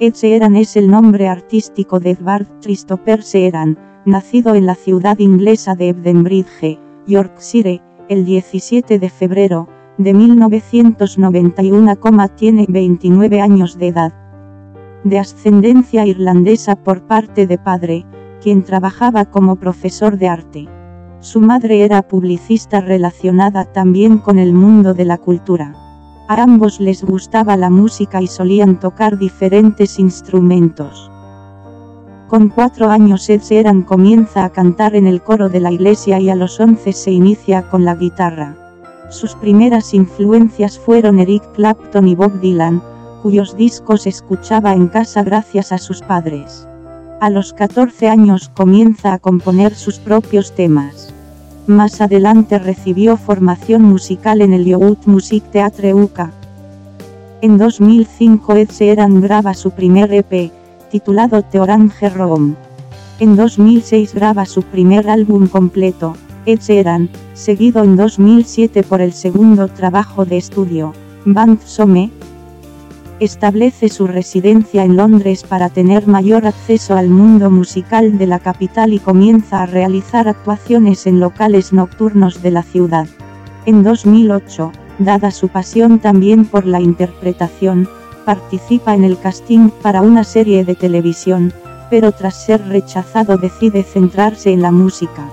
Ed es el nombre artístico de Edward Christopher Sheeran, nacido en la ciudad inglesa de Edenbridge, Yorkshire, el 17 de febrero de 1991, tiene 29 años de edad. De ascendencia irlandesa por parte de padre, quien trabajaba como profesor de arte. Su madre era publicista relacionada también con el mundo de la cultura. A ambos les gustaba la música y solían tocar diferentes instrumentos. Con cuatro años Ed Sheeran comienza a cantar en el coro de la iglesia y a los once se inicia con la guitarra. Sus primeras influencias fueron Eric Clapton y Bob Dylan, cuyos discos escuchaba en casa gracias a sus padres. A los 14 años comienza a componer sus propios temas. Más adelante recibió formación musical en el Youth Music Theatre UK. En 2005 Ed Sheeran graba su primer EP, titulado The Orange Room. En 2006 graba su primer álbum completo, Ed Sheeran, seguido en 2007 por el segundo trabajo de estudio, Band Some, establece su residencia en Londres para tener mayor acceso al mundo musical de la capital y comienza a realizar actuaciones en locales nocturnos de la ciudad. En 2008, dada su pasión también por la interpretación, participa en el casting para una serie de televisión, pero tras ser rechazado decide centrarse en la música.